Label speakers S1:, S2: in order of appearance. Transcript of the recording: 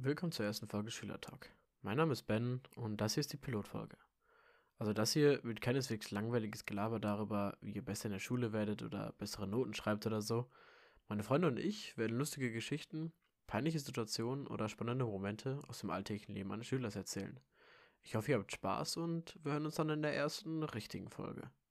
S1: Willkommen zur ersten Folge Schülertalk. Mein Name ist Ben und das hier ist die Pilotfolge. Also das hier wird keineswegs langweiliges Gelaber darüber, wie ihr besser in der Schule werdet oder bessere Noten schreibt oder so. Meine Freunde und ich werden lustige Geschichten, peinliche Situationen oder spannende Momente aus dem alltäglichen Leben eines Schülers erzählen. Ich hoffe, ihr habt Spaß und wir hören uns dann in der ersten richtigen Folge.